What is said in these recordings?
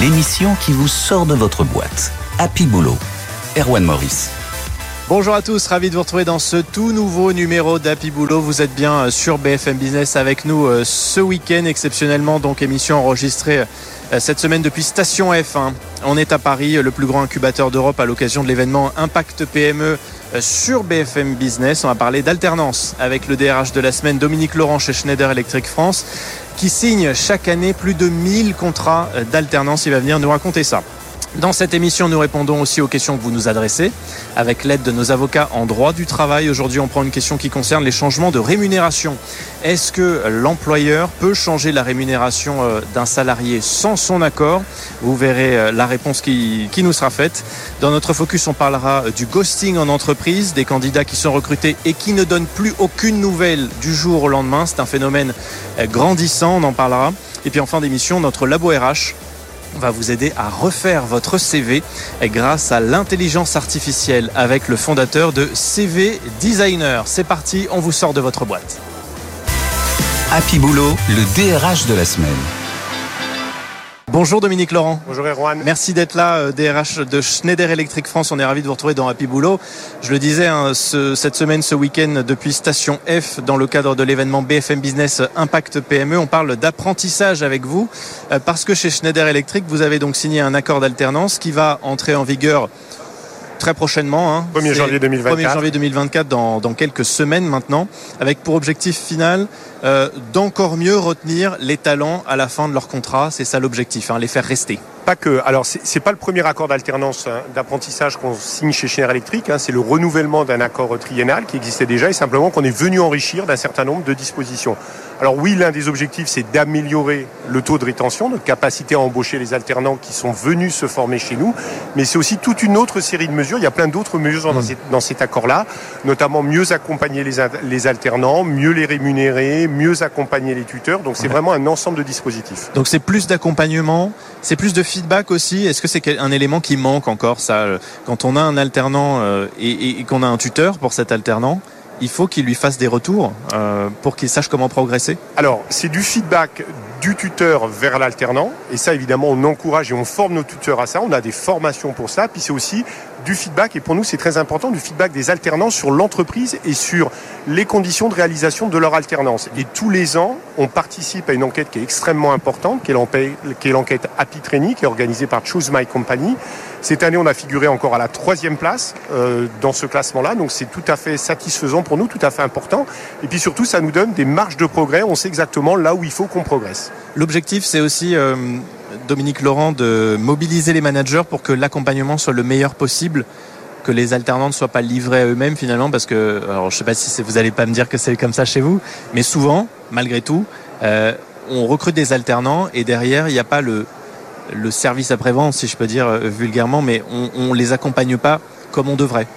l'émission qui vous sort de votre boîte. Happy Boulot. Erwan Maurice. Bonjour à tous, ravi de vous retrouver dans ce tout nouveau numéro d'Happy Boulot. Vous êtes bien euh, sur BFM Business avec nous euh, ce week-end, exceptionnellement, donc émission enregistrée euh, cette semaine depuis Station F1. On est à Paris, le plus grand incubateur d'Europe à l'occasion de l'événement Impact PME sur BFM Business. On va parler d'alternance avec le DRH de la semaine, Dominique Laurent chez Schneider Electric France, qui signe chaque année plus de 1000 contrats d'alternance. Il va venir nous raconter ça. Dans cette émission, nous répondons aussi aux questions que vous nous adressez avec l'aide de nos avocats en droit du travail. Aujourd'hui, on prend une question qui concerne les changements de rémunération. Est-ce que l'employeur peut changer la rémunération euh, d'un salarié sans son accord? Vous verrez euh, la réponse qui, nous sera faite. Dans notre focus, on parlera euh, du ghosting en entreprise, des candidats qui sont recrutés et qui ne donnent plus aucune nouvelle du jour au lendemain. C'est un phénomène grandissant, on en parlera. Et puis en fin d'émission, notre labo RH va vous aider à refaire votre CV grâce à l'intelligence artificielle avec le fondateur de CV Designer. C'est parti, on vous sort de votre boîte. Happy Boulot, le DRH de la semaine. Bonjour Dominique Laurent. Bonjour Erwan. Merci d'être là, DRH euh, de Schneider Electric France. On est ravis de vous retrouver dans Happy Boulot. Je le disais hein, cette semaine, ce week-end, depuis Station F, dans le cadre de l'événement BFM Business Impact PME, on parle d'apprentissage avec vous, euh, parce que chez Schneider Electric, vous avez donc signé un accord d'alternance qui va entrer en vigueur très prochainement. 1er hein. janvier 2024. 1er janvier 2024, dans, dans, quelques semaines maintenant, avec pour objectif final euh, d'encore mieux retenir les talents à la fin de leur contrat. C'est ça l'objectif, hein, les faire rester. Pas que. Alors, c'est pas le premier accord d'alternance hein, d'apprentissage qu'on signe chez Schneider Electric. C'est le renouvellement d'un accord triennal qui existait déjà et simplement qu'on est venu enrichir d'un certain nombre de dispositions. Alors oui, l'un des objectifs, c'est d'améliorer le taux de rétention, notre capacité à embaucher les alternants qui sont venus se former chez nous, mais c'est aussi toute une autre série de mesures. Il y a plein d'autres mesures dans, dans cet accord-là, notamment mieux accompagner les, les alternants, mieux les rémunérer, mieux accompagner les tuteurs. Donc c'est vraiment un ensemble de dispositifs. Donc c'est plus d'accompagnement, c'est plus de feedback aussi. Est-ce que c'est un élément qui manque encore ça euh, Quand on a un alternant euh, et, et qu'on a un tuteur pour cet alternant, il faut qu'il lui fasse des retours euh, pour qu'il sache comment progresser. Alors, c'est du feedback du tuteur vers l'alternant. Et ça, évidemment, on encourage et on forme nos tuteurs à ça. On a des formations pour ça. Puis c'est aussi du feedback, et pour nous c'est très important, du feedback des alternants sur l'entreprise et sur les conditions de réalisation de leur alternance. Et tous les ans, on participe à une enquête qui est extrêmement importante, qui est l'enquête Happy Training, qui est organisée par Choose My Company. Cette année, on a figuré encore à la troisième place euh, dans ce classement-là, donc c'est tout à fait satisfaisant pour nous, tout à fait important. Et puis surtout, ça nous donne des marges de progrès, on sait exactement là où il faut qu'on progresse. L'objectif, c'est aussi... Euh Dominique Laurent, de mobiliser les managers pour que l'accompagnement soit le meilleur possible que les alternants ne soient pas livrés à eux-mêmes finalement parce que alors je sais pas si vous n'allez pas me dire que c'est comme ça chez vous mais souvent malgré tout euh, on recrute des alternants et derrière il n'y a pas le service après-vente si je peux dire euh, vulgairement mais on, on les accompagne pas comme on devrait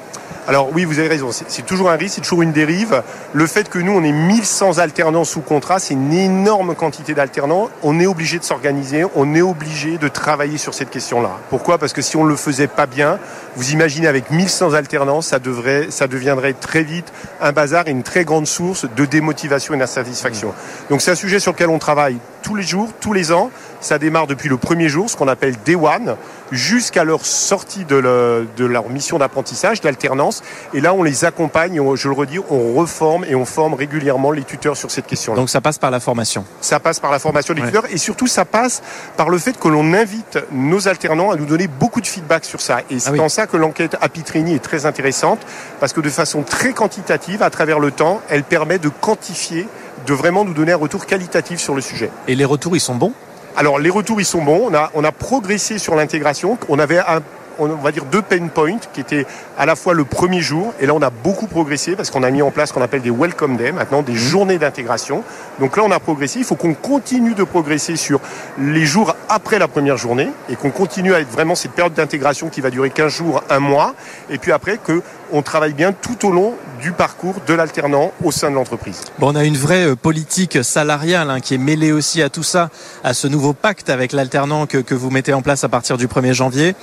alors oui, vous avez raison, c'est toujours un risque, c'est toujours une dérive. Le fait que nous, on ait 1100 alternants sous contrat, c'est une énorme quantité d'alternants. On est obligé de s'organiser, on est obligé de travailler sur cette question-là. Pourquoi? Parce que si on ne le faisait pas bien, vous imaginez avec 1100 alternants, ça, devrait, ça deviendrait très vite un bazar et une très grande source de démotivation et d'insatisfaction. Donc c'est un sujet sur lequel on travaille tous les jours, tous les ans. Ça démarre depuis le premier jour, ce qu'on appelle Day One, jusqu'à leur sortie de, de leur mission d'apprentissage, d'alternance. Et là, on les accompagne, je le redis, on reforme et on forme régulièrement les tuteurs sur cette question-là. Donc ça passe par la formation Ça passe par la formation des tuteurs et surtout ça passe par le fait que l'on invite nos alternants à nous donner beaucoup de feedback sur ça. Et c'est ah en ça que l'enquête Apitrini est très intéressante parce que de façon très quantitative, à travers le temps, elle permet de quantifier de vraiment nous donner un retour qualitatif sur le sujet. Et les retours, ils sont bons? Alors les retours ils sont bons. On a, on a progressé sur l'intégration. On avait un, on va dire deux pain points qui étaient à la fois le premier jour et là on a beaucoup progressé parce qu'on a mis en place ce qu'on appelle des welcome day maintenant des journées d'intégration. Donc là on a progressé. Il faut qu'on continue de progresser sur les jours après la première journée et qu'on continue à être vraiment cette période d'intégration qui va durer 15 jours, un mois et puis après que on travaille bien tout au long du parcours de l'alternant au sein de l'entreprise. Bon, on a une vraie euh, politique salariale hein, qui est mêlée aussi à tout ça, à ce nouveau pacte avec l'alternant que, que vous mettez en place à partir du 1er janvier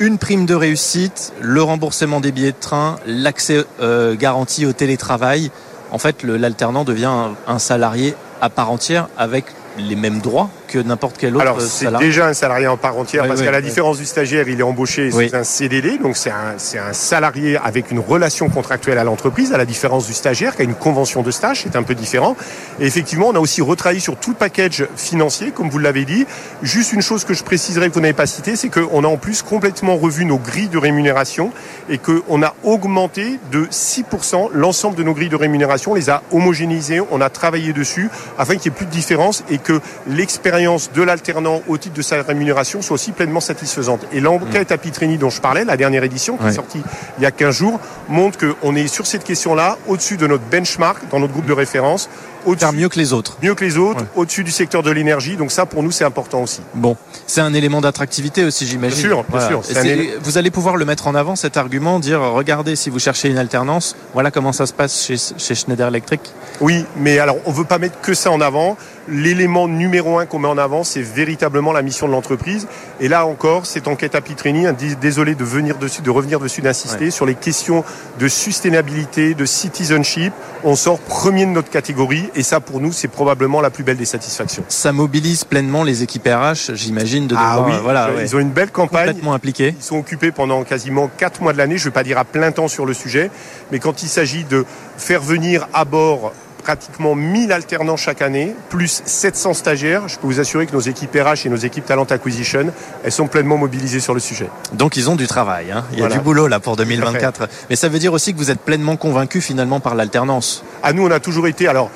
une prime de réussite, le remboursement des billets de train, l'accès euh, garanti au télétravail. En fait, l'alternant devient un, salarié à part entière avec les mêmes droits que n'importe quel autre Alors, c'est déjà un salarié en part entière, parce qu'à la différence du stagiaire, il est embauché sous un CDD, donc c'est un, un salarié avec une relation contractuelle à l'entreprise, à la différence du stagiaire qui a une convention de stage, c'est un peu différent. Et effectivement, on a aussi retravaillé sur tout le package financier, comme vous l'avez dit. Juste une chose que je préciserai que vous n'avez pas cité, c'est qu'on a en plus complètement revu nos grilles de rémunération et qu'on a augmenté de 6% l'ensemble de nos grilles de rémunération, on les a homogénéisées, on a travaillé dessus afin qu'il n'y ait plus de différence et que l'expérience de l'alternant au titre de sa rémunération soit aussi pleinement satisfaisante. Et l'enquête à Pitrini dont je parlais, la dernière édition, qui est sortie il y a 15 jours, montre qu'on est sur cette question-là au-dessus de notre benchmark dans notre groupe de référence Faire mieux que les autres. Mieux que les autres, au-dessus du secteur de l'énergie. Donc ça, pour nous, c'est important aussi. Bon, c'est un élément d'attractivité aussi, j'imagine. Bien sûr, bien sûr. Vous allez pouvoir le mettre en avant, cet argument, dire, regardez, si vous cherchez une alternance, voilà comment ça se passe chez, chez Schneider Electric. Oui, mais alors, on veut pas mettre que ça en avant l'élément numéro un qu'on met en avant, c'est véritablement la mission de l'entreprise. Et là encore, cette enquête à Pitrini, hein, désolé de venir dessus, de revenir dessus, d'insister sur les questions de sustainabilité, de citizenship. On sort premier de notre catégorie, et ça, pour nous, c'est probablement la plus belle des satisfactions. Ça mobilise pleinement les équipes RH, j'imagine, de ah oui, voilà, ils ont une belle campagne. Complètement impliqués. Ils sont occupés pendant quasiment quatre mois de l'année. Je ne vais pas dire à plein temps sur le sujet, mais quand il s'agit de faire venir à bord pratiquement 1000 alternants chaque année, plus 700 stagiaires. Je peux vous assurer que nos équipes RH et nos équipes Talent Acquisition, elles sont pleinement mobilisées sur le sujet. Donc ils ont du travail, hein. il y a du boulot là pour 2024. Mais ça veut dire aussi que vous êtes pleinement convaincu finalement par l'alternance. À ah, nous, on a toujours été. Alors,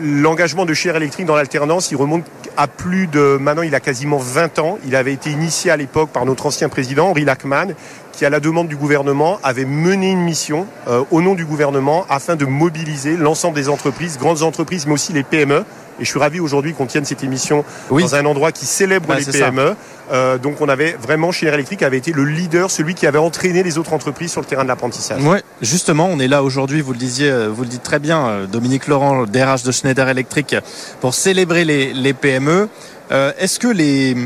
l'engagement de Cher Électrique dans l'alternance, il remonte à plus de, maintenant il a quasiment 20 ans. Il avait été initié à l'époque par notre ancien président, Henri Lachman, qui à la demande du gouvernement avait mené une mission euh, au nom du gouvernement afin de mobiliser l'ensemble des entreprises, grandes entreprises, mais aussi les PME. Et je suis ravi aujourd'hui qu'on tienne cette émission dans un endroit qui célèbre bah, les PME. Euh, donc on avait vraiment, chez Air Electric avait été le leader, celui qui avait entraîné les autres entreprises sur le terrain de l'apprentissage. Ouais, justement, on est là aujourd'hui, vous le disiez, euh, vous le dites très bien, Dominique Laurent, DRH de Schneider Electric, pour célébrer les, les PME. Est-ce que les,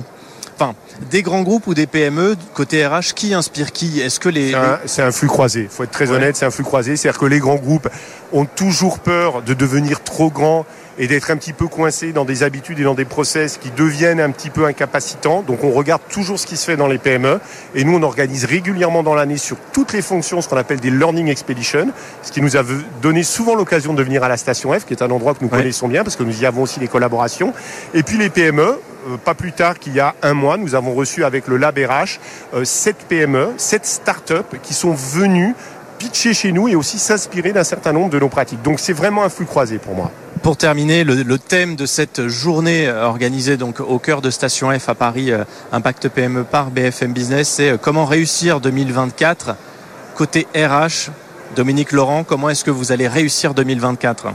enfin, des grands groupes ou des PME côté RH qui inspire qui? Est-ce que les c'est un, flux croisé. Il faut être très honnête, c'est un flux croisé. C'est-à-dire que les grands groupes ont toujours peur de devenir trop grands et d'être un petit peu coincés dans des habitudes et dans des process qui deviennent un petit peu incapacitants. Donc on regarde toujours ce qui se fait dans les PME et nous on organise régulièrement dans l'année sur toutes les fonctions ce qu'on appelle des learning expeditions, ce qui nous a donné souvent l'occasion de venir à la station F, qui est un endroit que nous connaissons bien parce que nous y avons aussi des collaborations. Et puis les PME, pas plus tard qu'il y a un mois, nous avons reçu avec le Lab RH 7 PME, 7 startups qui sont venues pitcher chez nous et aussi s'inspirer d'un certain nombre de nos pratiques. Donc c'est vraiment un flux croisé pour moi. Pour terminer, le, thème de cette journée euh, organisée donc au cœur de Station F à Paris, euh, Impact PME par BFM Business, c'est comment réussir 2024 côté RH. Dominique Laurent, comment est-ce que vous allez réussir 2024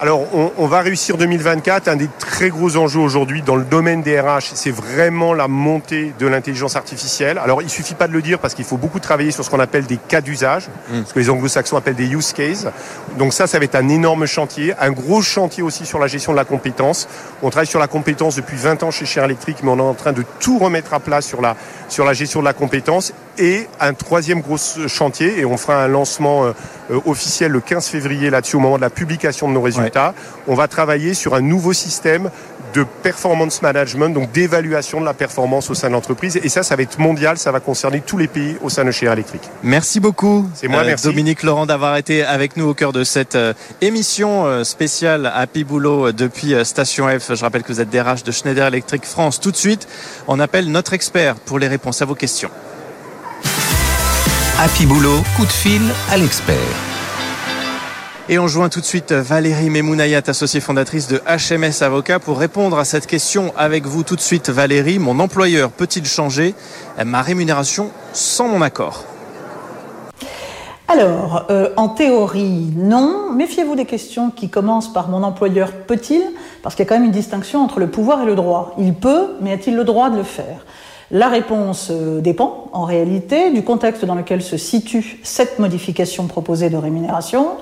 alors, on, va réussir 2024. Un des très gros enjeux aujourd'hui dans le domaine des RH, c'est vraiment la montée de l'intelligence artificielle. Alors, il suffit pas de le dire parce qu'il faut beaucoup travailler sur ce qu'on appelle des cas d'usage, mm. ce que les anglo-saxons appellent des use cases. Donc ça, ça va être un énorme chantier. Un gros chantier aussi sur la gestion de la compétence. On travaille sur la compétence depuis 20 ans chez Cher Electric, mais on est en train de tout remettre à plat sur la, sur la gestion de la compétence. Et un troisième gros chantier, et on fera un lancement euh, euh, officiel le 15 février là-dessus au moment de la publication de nos résultats. On va travailler sur un nouveau système de performance management, donc d'évaluation de la performance au sein de l'entreprise. Et ça, ça va être mondial, ça va concerner tous les pays au sein de chez Electric. Merci beaucoup. C'est moi, euh, merci. Dominique Laurent d'avoir été avec nous au cœur de cette émission spéciale à Piboulot depuis Station F. Je rappelle que vous êtes DRH de Schneider Electric France. Tout de suite, on appelle notre expert pour les réponses à vos questions. Happy Boulot, coup de fil à l'expert. Et on joint tout de suite Valérie Memounayat, associée fondatrice de HMS Avocat, pour répondre à cette question avec vous tout de suite. Valérie, mon employeur peut-il changer ma rémunération sans mon accord? Alors, euh, en théorie, non. Méfiez-vous des questions qui commencent par mon employeur peut-il Parce qu'il y a quand même une distinction entre le pouvoir et le droit. Il peut, mais a-t-il le droit de le faire? La réponse euh, dépend, en réalité, du contexte dans lequel se situe cette modification proposée de rémunération.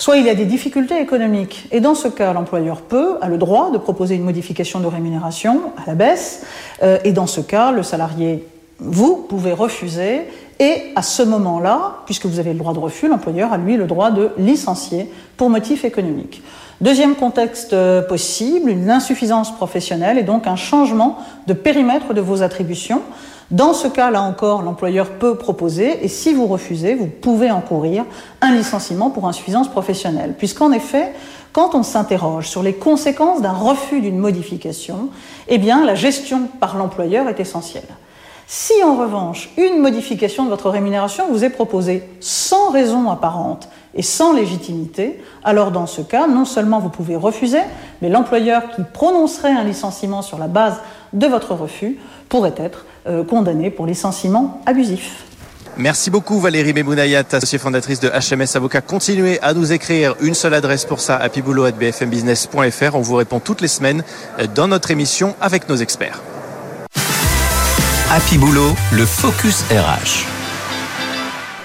Soit il y a des difficultés économiques, et dans ce cas, l'employeur peut, a le droit de proposer une modification de rémunération à la baisse, euh, et dans ce cas, le salarié, vous pouvez refuser Et à ce moment-là, puisque vous avez le droit de refus, l'employeur a lui le droit de licencier pour motif économique. Deuxième contexte euh, possible, une insuffisance professionnelle et donc un changement de périmètre de vos attributions. Dans ce cas, là encore, l'employeur peut proposer, et si vous refusez, vous pouvez encourir un licenciement pour insuffisance professionnelle. Puisqu'en effet, quand on s'interroge sur les conséquences d'un refus d'une modification, eh bien, la gestion par l'employeur est essentielle. Si en revanche, une modification de votre rémunération vous est proposée sans raison apparente et sans légitimité, alors dans ce cas, non seulement vous pouvez refuser, mais l'employeur qui prononcerait un licenciement sur la base de votre refus pourrait être euh, condamné pour licenciement abusif. Merci beaucoup Valérie Mebounayat, associée fondatrice de HMS Avocat. Continuez à nous écrire une seule adresse pour ça, happyboulot.bfmbusiness.fr. On vous répond toutes les semaines euh, dans notre émission avec nos experts. Happy Boulot, le focus RH.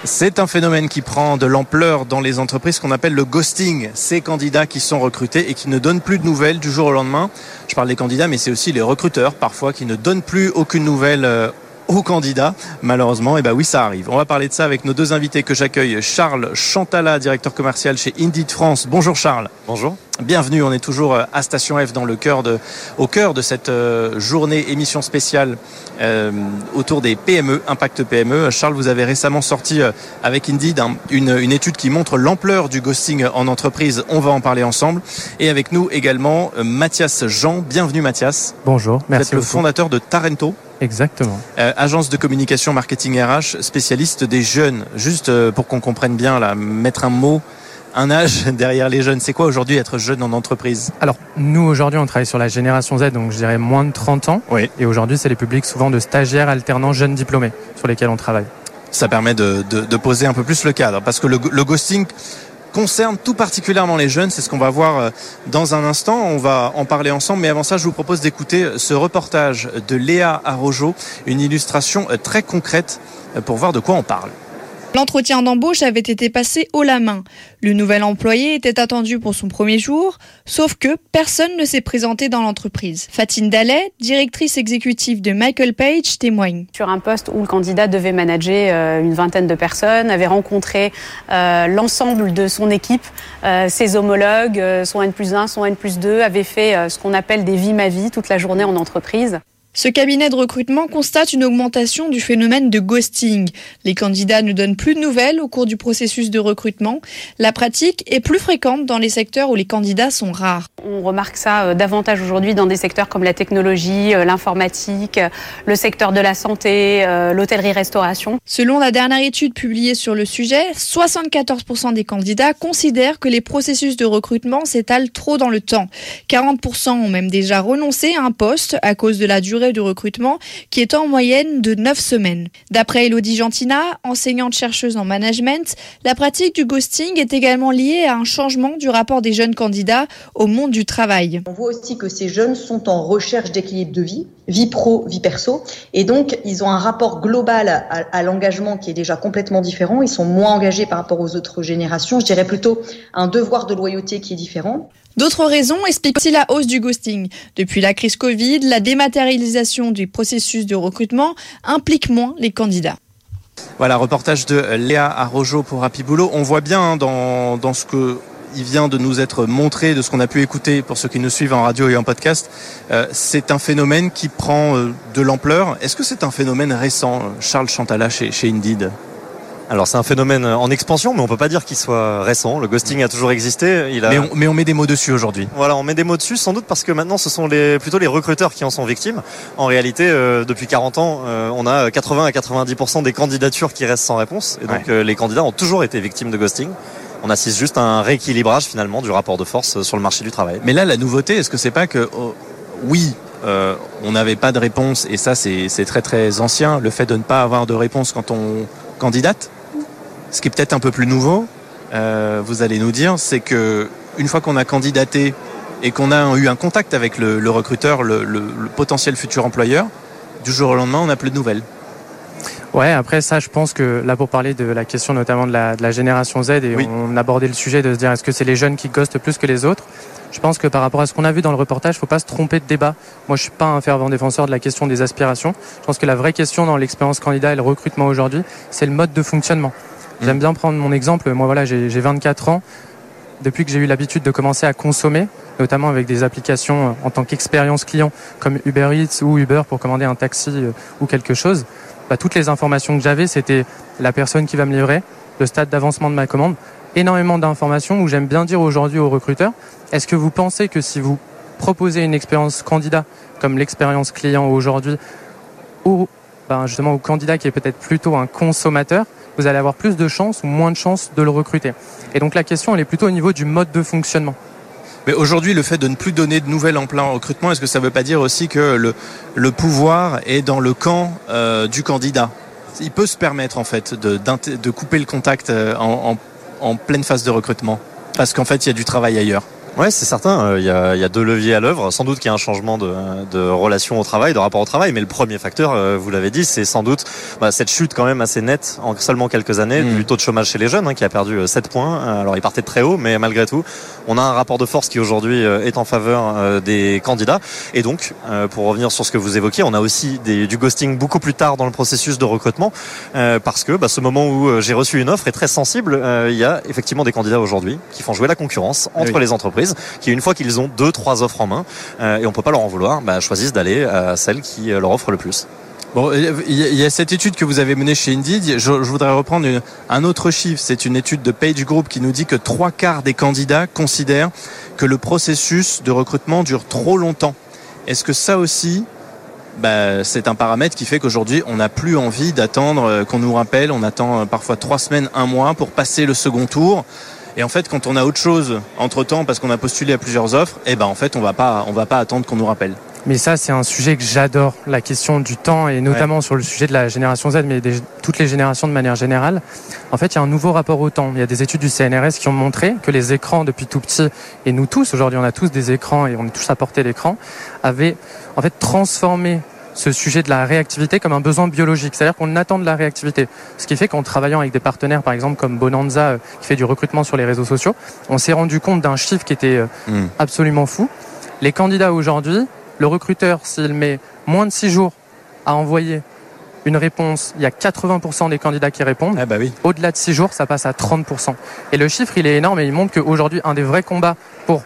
C'est un phénomène qui prend de l'ampleur dans les entreprises qu'on appelle le ghosting. Ces candidats qui sont recrutés et qui ne donnent plus de nouvelles du jour au lendemain. Je parle des candidats, mais c'est aussi les recruteurs parfois qui ne donnent plus aucune nouvelle euh, aux candidats. Malheureusement, et eh ben oui, ça arrive. On va parler de ça avec nos deux invités que j'accueille. Charles Chantala, directeur commercial chez Indeed France. Bonjour Charles. Bonjour. Bienvenue, on est toujours euh, à Station F dans le cœur de, au cœur de cette euh, journée émission spéciale euh, autour des PME, Impact PME. Charles, vous avez récemment sorti avec Indeed une, une, étude qui montre l'ampleur du ghosting en entreprise. On va en parler ensemble. Et avec nous également Mathias Jean. Bienvenue Mathias. Bonjour, merci. Vous êtes le fondateur de Tarento. Exactement. agence de communication marketing RH, spécialiste des jeunes. Juste pour qu'on comprenne bien, là, mettre un mot un âge derrière les jeunes. C'est quoi aujourd'hui être jeune en entreprise Alors, nous aujourd'hui, on travaille sur la génération Z, donc je dirais moins de 30 ans. Oui. Et aujourd'hui, c'est les publics souvent de stagiaires, alternants, jeunes diplômés sur lesquels on travaille. Ça permet de, poser un peu plus le cadre, parce que le, ghosting concerne tout particulièrement les jeunes. C'est ce qu'on va voir euh, dans un instant. On va en parler ensemble. Mais avant ça, je vous propose d'écouter ce reportage de Léa Arrojo, une illustration euh, très concrète euh, pour voir de quoi on parle. L'entretien d'embauche avait été passé haut la main. Le nouvel employé était attendu pour son premier jour, sauf que personne ne s'est présenté dans l'entreprise. Fatine Dallet, directrice exécutive de Michael Page, témoigne. Sur un poste où le candidat devait manager euh, une vingtaine de personnes, avait rencontré euh, l'ensemble de son équipe, euh, ses homologues, son N plus 1, son N plus 2, avait fait ce qu'on appelle des vies ma vie toute la journée en entreprise. Ce cabinet de recrutement constate une augmentation du phénomène de ghosting. Les candidats ne donnent plus de nouvelles au cours du processus de recrutement. La pratique est plus fréquente dans les secteurs où les candidats sont rares. On remarque ça euh, davantage aujourd'hui dans des secteurs comme la technologie, euh, l'informatique, euh, le secteur de la santé, l'hôtellerie-restauration. Selon la dernière étude publiée sur le sujet, 74% des candidats considèrent que les processus de recrutement s'étalent trop dans le temps. 40% ont même déjà renoncé à un poste à cause de la durée du recrutement qui est en moyenne de 9 semaines. D'après Elodie Gentina, enseignante-chercheuse en management, la pratique du ghosting est également liée à un changement du rapport des jeunes candidats au monde du travail. On voit aussi que ces jeunes sont en recherche d'équilibre de vie, vie pro, vie perso, et donc ils ont un rapport global à, à l'engagement qui est déjà complètement différent. Ils sont moins engagés par rapport aux autres générations. Je dirais plutôt un devoir de loyauté qui est différent. D'autres raisons expliquent aussi la hausse du ghosting. Depuis la crise Covid, la dématérialisation du processus de recrutement implique moins les candidats. Voilà, reportage de Léa Arrojo pour Happy Boulot. On voit bien hein, dans, dans ce que il vient de nous être montré, de ce qu'on a pu écouter pour ceux qui nous suivent en radio et en podcast, euh, c'est un phénomène qui prend euh, de l'ampleur. Est-ce que c'est un phénomène récent, Charles Chantala chez, chez Indeed? Alors c'est un phénomène en expansion, mais on peut pas dire qu'il soit récent. Le ghosting a toujours existé. Il a... mais, on, mais, on, met des mots dessus aujourd'hui. Voilà, on met des mots dessus, sans doute parce que maintenant ce sont les, plutôt les recruteurs qui en sont victimes. En réalité, euh, depuis 40 ans, euh, on a 80 à 90% des candidatures qui restent sans réponse. Et donc euh, les candidats ont toujours été victimes de ghosting. On assiste juste à un rééquilibrage finalement du rapport de force sur le marché du travail. Mais là, la nouveauté, est-ce que c'est pas que oh, oui, on n'avait pas de réponse et ça c'est très très ancien, le fait de ne pas avoir de réponse quand on candidate ce qui est peut-être un peu plus nouveau, euh, vous allez nous dire, c'est que une fois qu'on a candidaté et qu'on a eu un contact avec le, recruteur, le, potentiel futur employeur, du jour au lendemain, on n'a plus de nouvelles. Ouais, après ça, je pense que là, pour parler de la question notamment de la, de la génération Z, et on abordait le sujet de se dire est-ce que c'est les jeunes qui ghostent plus que les autres? Je pense que par rapport à ce qu'on a vu dans le reportage, il ne faut pas se tromper de débat. Moi, je suis pas un fervent défenseur de la question des aspirations. Je pense que la vraie question dans l'expérience candidat et le recrutement aujourd'hui, c'est le mode de fonctionnement. J'aime bien prendre mon exemple. Moi, voilà, j'ai 24 ans. Depuis que j'ai eu l'habitude de commencer à consommer, notamment avec des applications en tant qu'expérience client comme Uber Eats ou Uber pour commander un taxi euh, ou quelque chose, bah, toutes les informations que j'avais, c'était la personne qui va me livrer, le stade d'avancement de ma commande, énormément d'informations où j'aime bien dire aujourd'hui aux recruteurs, est-ce que vous pensez que si vous proposez une expérience candidat comme l'expérience client aujourd'hui, ou ben justement au candidat qui est peut-être plutôt un consommateur, vous allez avoir plus de chances ou moins de chances de le recruter? Et donc la question, elle est plutôt au niveau du mode de fonctionnement. Mais aujourd'hui, le fait de ne plus donner de nouvelles en plein recrutement, est-ce que ça ne veut pas dire aussi que le, pouvoir est dans le camp euh, du candidat? Il peut se permettre en fait de, couper le contact euh, en, en, en pleine phase de recrutement parce qu'en fait, il y a du travail ailleurs. Ouais, c'est certain. Euh, il y, a, y, a, deux leviers à l'œuvre. Sans doute qu'il y a un changement de, de, relation au travail, de rapport au travail. Mais le premier facteur, euh, vous l'avez dit, c'est sans doute bah, cette chute quand même assez nette en seulement quelques années mmh. du taux de chômage chez les jeunes, hein, qui a perdu 7 euh, points. Alors il partait de très haut, mais malgré tout, on a un rapport de force qui aujourd'hui est en faveur des candidats. Et donc, pour revenir sur ce que vous évoquiez, on a aussi des, du ghosting beaucoup plus tard dans le processus de recrutement, parce que bah, ce moment où j'ai reçu une offre est très sensible. Il y a effectivement des candidats aujourd'hui qui font jouer la concurrence entre oui. les entreprises qui une fois qu'ils ont deux, trois offres en main, euh, et on peut pas leur en vouloir, bah, choisissent d'aller à celle qui euh, leur offre le plus. Bon, il y a cette étude que vous avez menée chez Indeed. Je, voudrais reprendre un autre chiffre. C'est une étude de Page Group qui nous dit que trois quarts des candidats considèrent que le processus de recrutement dure trop longtemps. Est-ce que ça aussi, bah, c'est un paramètre qui fait qu'aujourd'hui, on n'a plus envie d'attendre euh, qu'on nous rappelle. On attend parfois trois semaines, un mois pour passer le second tour. Et en fait, quand on a autre chose entre temps, parce qu'on a postulé à plusieurs offres, eh ben en fait, on va pas, on va pas attendre qu'on nous rappelle. Mais ça, c'est un sujet que j'adore, la question du temps, et notamment ouais. sur le sujet de la génération Z, mais des, toutes les générations de manière générale. En fait, il y a un nouveau rapport au temps. Il y a des études du CNRS qui ont montré que les écrans, depuis tout petit, et nous tous, aujourd'hui, on a tous des écrans et on est tous à portée d'écran, avaient en fait transformé ce sujet de la réactivité comme un besoin biologique. C'est-à-dire qu'on attend de la réactivité. Ce qui fait qu'en travaillant avec des partenaires, par exemple comme Bonanza, euh, qui fait du recrutement sur les réseaux sociaux, on s'est rendu compte d'un chiffre qui était euh, mm. absolument fou. Les candidats aujourd'hui, le recruteur, s'il met moins de six jours à envoyer une réponse, il y a 80% des candidats qui répondent. Ah bah oui. Au-delà de 6 jours, ça passe à 30%. Et le chiffre, il est énorme et il montre qu'aujourd'hui, un des vrais combats pour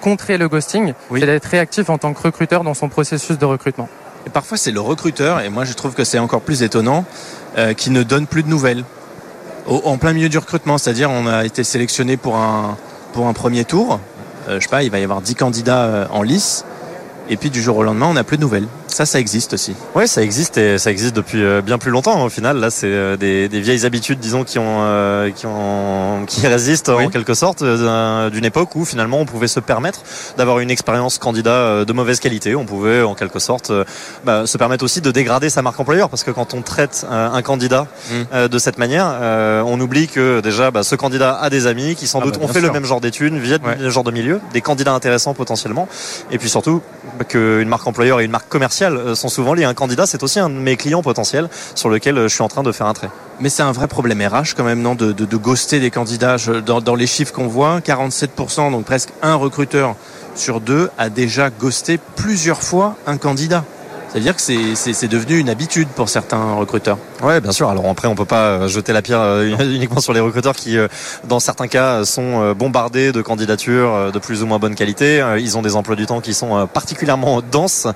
contrer le ghosting, oui. c'est d'être réactif en tant que recruteur dans son processus de recrutement. Et parfois, c'est le recruteur, et moi je trouve que c'est encore plus étonnant, euh, qui ne donne plus de nouvelles. En plein milieu du recrutement, c'est-à-dire on a été sélectionné pour un, pour un premier tour. Euh, je sais pas, il va y avoir 10 candidats euh, en lice. Et puis du jour au lendemain, on n'a plus de nouvelles. Ça, ça existe aussi. Oui, ça existe et ça existe depuis euh, bien plus longtemps. Au final, là, c'est euh, des, des, vieilles habitudes, disons, qui ont, euh, qui ont, qui résistent oui. en quelque sorte d'une époque où finalement on pouvait se permettre d'avoir une expérience candidat de mauvaise qualité. On pouvait, en quelque sorte, bah, se permettre aussi de dégrader sa marque employeur parce que quand on traite un candidat mmh. de cette manière, on oublie que déjà, bah, ce candidat a des amis qui sans ah doute bah, ont fait sûr. le même genre d'études, via ouais. le genre de milieu, des candidats intéressants potentiellement, et puis surtout qu'une marque employeur et une marque commerciale euh, sont souvent liés. Un candidat, c'est aussi un de mes clients potentiels sur lequel euh, je suis en train de faire un trait. Mais c'est un vrai problème RH quand même, non, de, ghoster des candidats. Dans, dans, les chiffres qu'on voit, 47%, donc presque un recruteur sur deux, a déjà ghosté plusieurs fois un candidat. C'est-à-dire que c'est devenu une habitude pour certains recruteurs. Ouais, bien sûr. Alors après, on peut pas euh, jeter la pierre euh, uniquement sur les recruteurs qui, euh, dans certains cas, sont bombardés de candidatures de plus ou moins bonne qualité. Ils ont des emplois du temps qui sont particulièrement denses,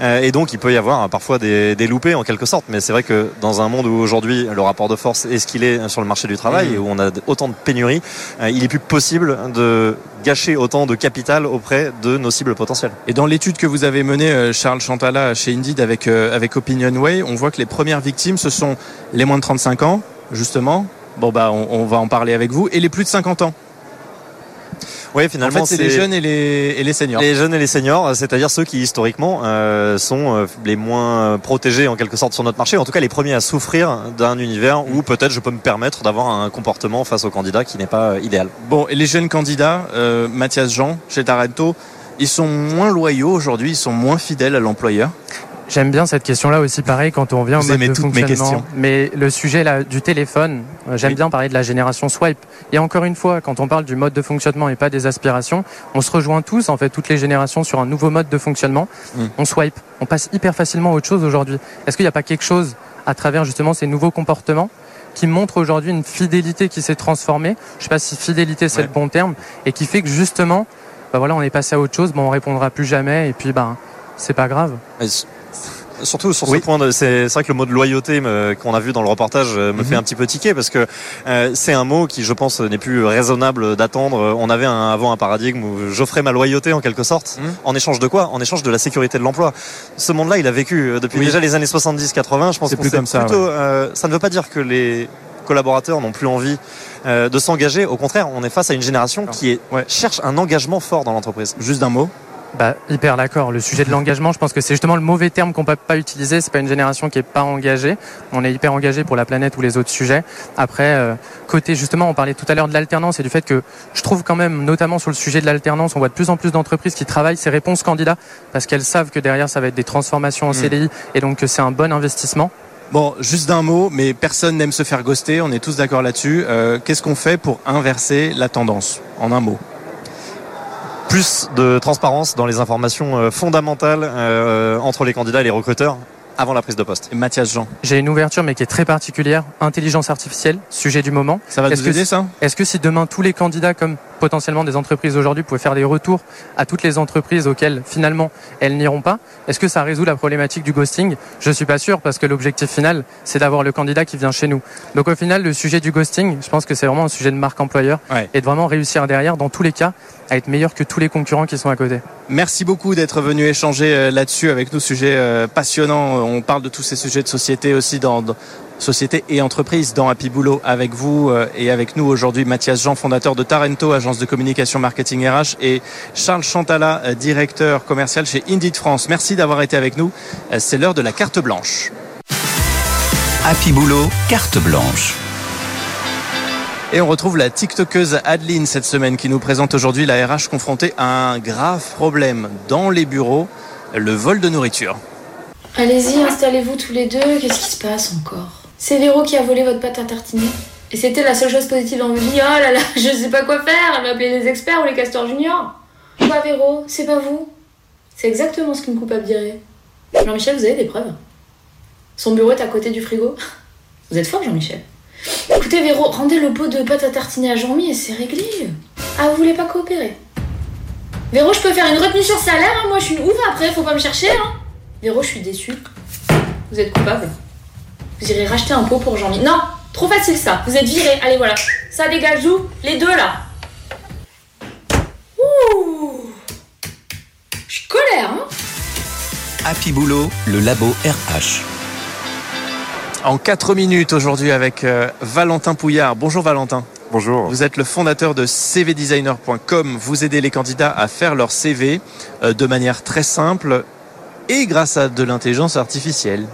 et donc il peut y avoir parfois des, des loupés en quelque sorte. Mais c'est vrai que dans un monde où aujourd'hui le rapport de force est ce qu'il est sur le marché du travail mmh. et où on a autant de pénuries, il est plus possible de gâcher autant de capital auprès de nos cibles potentielles. Et dans l'étude que vous avez menée, Charles Chantala, chez Indeed avec, euh, avec OpinionWay, on voit que les premières victimes, ce sont les moins de 35 ans, justement. Bon, bah, on va en parler avec vous, et les plus de 50 ans. Oui, finalement, en fait, c'est les jeunes et les, et les seniors. Les jeunes et les seniors, c'est-à-dire ceux qui historiquement euh, sont euh, les moins protégés en quelque sorte sur notre marché, en tout cas les premiers à souffrir d'un univers où peut-être je peux me permettre d'avoir un comportement face au candidat qui n'est pas euh, idéal. Bon, et les jeunes candidats, euh, Mathias Jean, chez Tarento, ils sont moins loyaux aujourd'hui, ils sont moins fidèles à l'employeur? J'aime bien cette question-là aussi, pareil, quand on vient au mode de fonctionnement. Mais le sujet là, du téléphone, euh, j'aime bien parler de la génération swipe. Et encore une fois, quand on parle du mode de fonctionnement et pas des aspirations, on se rejoint tous, en fait, toutes les générations sur un nouveau mode de fonctionnement. Mm. On swipe. On passe hyper facilement à autre chose aujourd'hui. Est-ce qu'il n'y a pas quelque chose à travers justement ces nouveaux comportements qui montre aujourd'hui une fidélité qui s'est transformée? Je ne sais pas si fidélité c'est le bon terme et qui fait que justement, bah voilà, on est passé à autre chose. Bon, on répondra plus jamais et puis ben, c'est pas grave. Surtout sur ce point, c'est vrai que le mot de loyauté qu'on a vu dans le reportage euh, me fait mhm. un petit peu tiquer parce que euh, c'est un mot qui, je pense, n'est plus raisonnable d'attendre. On avait un, avant un paradigme où j'offrais ma loyauté en quelque sorte. Mhm. En échange de quoi? En échange de la sécurité de l'emploi. Ce monde-là, il a vécu euh, depuis déjà les années 70-80. Je pense que plus comme ça. Plutôt, ça ne veut pas dire que les collaborateurs n'ont plus envie de s'engager. Au contraire, on est face à une génération qui est, cherche un engagement fort dans l'entreprise. Juste d'un mot bah, hyper d'accord. Le sujet de l'engagement, je pense que c'est justement le mauvais terme qu'on peut pas utiliser. C'est pas une génération qui est pas engagée. On est hyper engagé pour la planète ou les autres sujets. Après, euh, côté justement, on parlait tout à l'heure de l'alternance et du fait que je trouve quand même, notamment sur le sujet de l'alternance, on voit de plus en plus d'entreprises qui travaillent ces réponses candidats parce qu'elles savent que derrière ça va être des transformations en mm. CDI et donc que c'est un bon investissement. Bon, juste d'un mot, mais personne n'aime se faire ghoster, on est tous d'accord là-dessus. Euh, qu'est-ce qu'on fait pour inverser la tendance? En un mot plus de transparence dans les informations euh, fondamentales euh, entre les candidats et les recruteurs avant la prise de poste. Mathias Jean. J'ai une ouverture mais qui est très particulière. Intelligence artificielle, sujet du moment. Ça va nous aider ça Est-ce que si demain tous les candidats, comme potentiellement des entreprises aujourd'hui, pouvaient faire des retours à toutes les entreprises auxquelles finalement elles n'iront pas, est-ce que ça résout la problématique du ghosting? Je suis pas sûr parce que l'objectif final c'est d'avoir le candidat qui vient chez nous. Donc au final le sujet du ghosting, je pense que c'est vraiment un sujet de marque employeur et de vraiment réussir derrière dans tous les cas à être meilleur que tous les concurrents qui sont à côté. Merci beaucoup d'être venu échanger euh, là-dessus avec nous, sujet euh, passionnant. On parle de tous ces sujets de société aussi dans, société et entreprise dans Happy Boulot avec vous euh, et avec nous aujourd'hui Mathias Jean, fondateur de Tarento, agence de communication marketing RH et Charles Chantala, directeur commercial chez Indeed France. Merci d'avoir été avec nous. C'est l'heure de la carte blanche. Happy Boulot, carte blanche. Et on retrouve la TikTokeuse Adeline cette semaine qui nous présente aujourd'hui la RH confrontée à un grave problème dans les bureaux, le vol de nourriture. Allez-y, installez-vous tous les deux, qu'est-ce qui se passe encore? C'est Véro qui a volé votre pâte à tartiner. Et c'était la seule chose positive dans vos vies. Oh là là, je sais pas quoi faire, elle va appeler les experts ou les castors juniors. Quoi Véro, c'est pas vous? C'est exactement ce qu'une coupable dirait. Jean-Michel, vous avez des preuves? Son bureau est à côté du frigo? Vous êtes fort Jean-Michel Écoutez, Véro, rendez le pot de pâte à tartiner à Jean-Mi et c'est réglé. Ah, vous voulez pas coopérer? Véro, je peux faire une retenue sur salaire, hein moi je suis une ouf après, faut pas me chercher. Hein Véro, je suis déçue. Vous êtes coupable. Vous irez racheter un pot pour Jean-Mi. Non, trop facile ça, vous êtes viré. Allez, voilà. Ça dégage où? Les deux là. Ouh Je suis colère, hein Happy Boulot, le labo RH en 4 minutes aujourd'hui avec euh, Valentin Pouillard. Bonjour Valentin. Bonjour. Vous êtes le fondateur de cvdesigner.com. Vous aidez les candidats à faire leur CV euh, de manière très simple et grâce à de l'intelligence artificielle,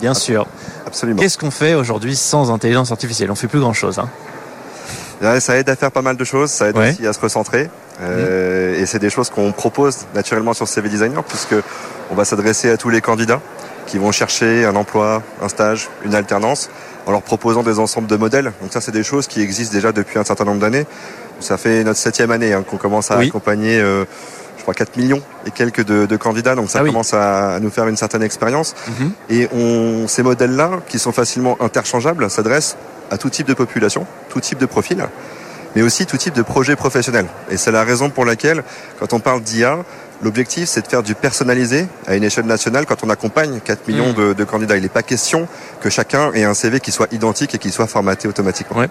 bien sûr. Absolument. Qu'est-ce qu'on fait aujourd'hui sans intelligence artificielle? On fait plus grand-chose. Hein. ça aide à faire pas mal de choses, ça aide aussi à se recentrer. Euh, et c'est des choses qu'on propose naturellement sur CV Designer puisque on va s'adresser à tous les candidats qui vont chercher un emploi, un stage, une alternance, en leur proposant des ensembles de modèles. Donc ça, c'est des choses qui existent déjà depuis un certain nombre d'années. Ça fait notre septième année hein, qu'on commence à accompagner, euh, je crois, 4 millions et quelques de, candidats. Donc ça ah commence à, nous faire une certaine expérience. Mhm. Et on, ces modèles-là, qui sont facilement interchangeables, s'adressent à tout type de population, tout type de profil mais aussi tout type de projet professionnel. Et c'est la raison pour laquelle, quand on parle d'IA, L'objectif, c'est de faire du personnalisé à une échelle nationale quand on accompagne 4 millions mm. de, candidats. Il n'est pas question que chacun ait un CV qui soit identique et qui soit formaté automatiquement.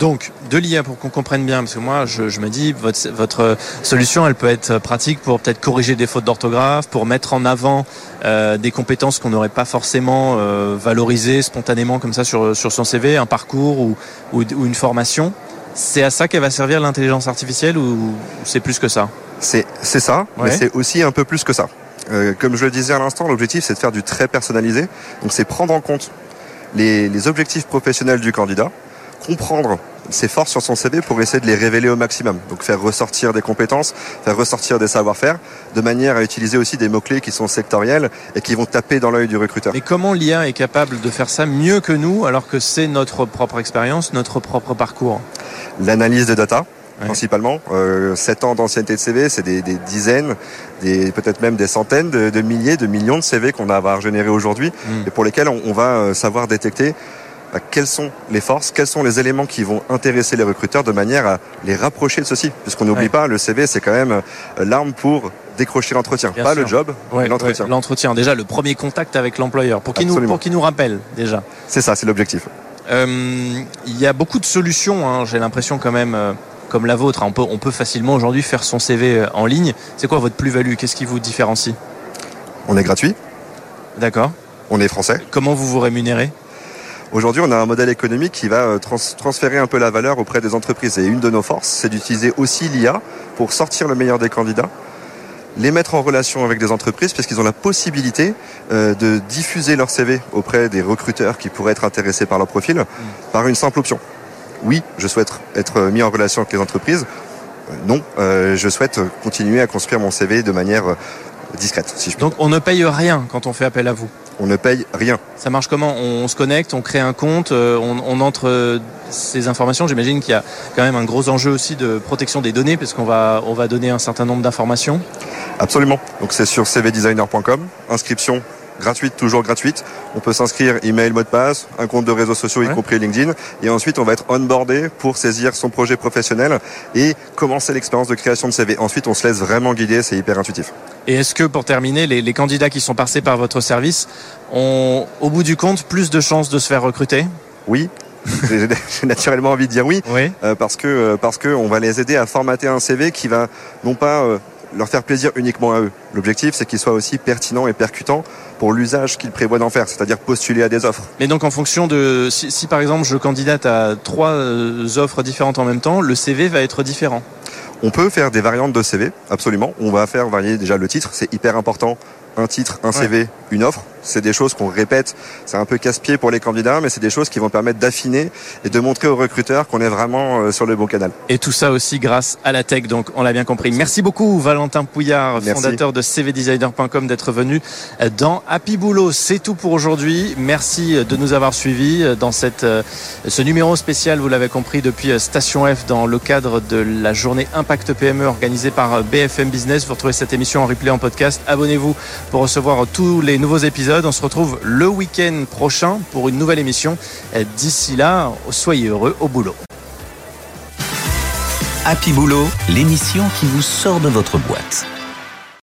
Donc, de l'IA pour qu'on comprenne bien, parce que moi, je, me dis, votre, votre, solution, elle peut être pratique pour peut-être corriger des fautes d'orthographe, pour mettre en avant euh, des compétences qu'on n'aurait pas forcément euh, valorisées spontanément comme ça sur, sur son CV, un parcours ou, ou, ou une formation. C'est à ça qu'elle va servir l'intelligence artificielle ou c'est plus que ça? C'est ça, mais c'est aussi un peu plus que ça. Euh, comme je le disais à l'instant, l'objectif c'est de faire du très personnalisé. Donc c'est prendre en compte les, objectifs professionnels du candidat comprendre ses forces sur son CV pour essayer de les révéler au maximum. Donc faire ressortir des compétences, faire ressortir des savoir-faire, de manière à utiliser aussi des mots-clés qui sont sectoriels et qui vont taper dans l'œil du recruteur. Mais comment l'IA est capable de faire ça mieux que nous alors que c'est notre propre expérience, notre propre parcours? L'analyse de data, principalement. Euh, 7 ans d'ancienneté de CV, c'est des, des, dizaines, des, peut-être même des centaines de, de, milliers, de millions de CV qu'on a à avoir généré aujourd'hui mm. et pour lesquels on, on va euh, savoir détecter bah, quelles sont les forces, quels sont les éléments qui vont intéresser les recruteurs de manière à les rapprocher de ceci. Puisqu'on n'oublie ouais. pas, le CV, c'est quand même euh, l'arme pour décrocher l'entretien. Pas sûr. le job, ouais, mais l'entretien. Ouais, l'entretien, déjà le premier contact avec l'employeur, pour qu'il nous, pour qu'il nous rappelle déjà. C'est ça, c'est l'objectif. Euh, il y a beaucoup de solutions, hein, j'ai l'impression quand même. Euh, comme la vôtre, on peut, on peut facilement aujourd'hui faire son CV euh, en ligne. C'est quoi votre plus-value? Qu'est-ce qui vous différencie? On est gratuit. D'accord. On est français. Comment vous vous rémunérez? Aujourd'hui, on a un modèle économique qui va trans transférer un peu la valeur auprès des entreprises. Et une de nos forces, c'est d'utiliser aussi l'IA pour sortir le meilleur des candidats, les mettre en relation avec des entreprises, puisqu'ils ont la possibilité euh, de diffuser leur CV auprès des recruteurs qui pourraient être intéressés par leur profil mmh. par une simple option. Oui, je souhaite être mis en relation avec les entreprises. Non, euh, je souhaite continuer à construire mon CV de manière discrète. Si je Donc on ne paye rien quand on fait appel à vous? On ne paye rien. Ça marche comment? On, se connecte, on crée un compte, euh, on, on, entre ces informations. J'imagine qu'il y a quand même un gros enjeu aussi de protection des données, parce qu'on va, on va donner un certain nombre d'informations. Absolument. Donc c'est sur cvdesigner.com, inscription gratuite, toujours gratuite. On peut s'inscrire email, mot de passe, un compte de réseaux sociaux, ouais. y compris LinkedIn. Et ensuite, on va être onboardé pour saisir son projet professionnel et commencer l'expérience de création de CV. Ensuite, on se laisse vraiment guider, c'est hyper intuitif. Et est-ce que, pour terminer, les, les, candidats qui sont passés par votre service ont, au bout du compte, plus de chances de se faire recruter? Oui, j'ai naturellement envie de dire oui, oui. Euh, parce que euh, parce que on va les aider à formater un CV qui va non pas euh, leur faire plaisir uniquement à eux. L'objectif, c'est qu'il soit aussi pertinent et percutant pour l'usage qu'ils prévoient d'en faire, c'est-à-dire postuler à des offres. Mais donc en fonction de si, si par exemple je candidate à trois euh, offres différentes en même temps, le CV va être différent. On peut faire des variantes de CV, absolument. On va faire varier déjà le titre, c'est hyper important. Un titre, un CV, ouais. une offre. C'est des choses qu'on répète. C'est un peu casse-pied pour les candidats, mais c'est des choses qui vont permettre d'affiner et de montrer aux recruteurs qu'on est vraiment euh, sur le bon canal. Et tout ça aussi grâce à la tech, donc on l'a bien compris. Merci beaucoup Valentin Pouillard, Merci. fondateur de cvdesigner.com, d'être venu dans Happy Boulot. C'est tout pour aujourd'hui. Merci de nous avoir suivis dans cette, ce numéro spécial, vous l'avez compris, depuis Station F dans le cadre de la journée Impact PME organisée par BFM Business. Vous retrouvez cette émission en replay en podcast. Abonnez-vous pour recevoir tous les nouveaux épisodes. On se retrouve le week-end prochain pour une nouvelle émission. D'ici là, soyez heureux au boulot. Happy Boulot, l'émission qui vous sort de votre boîte.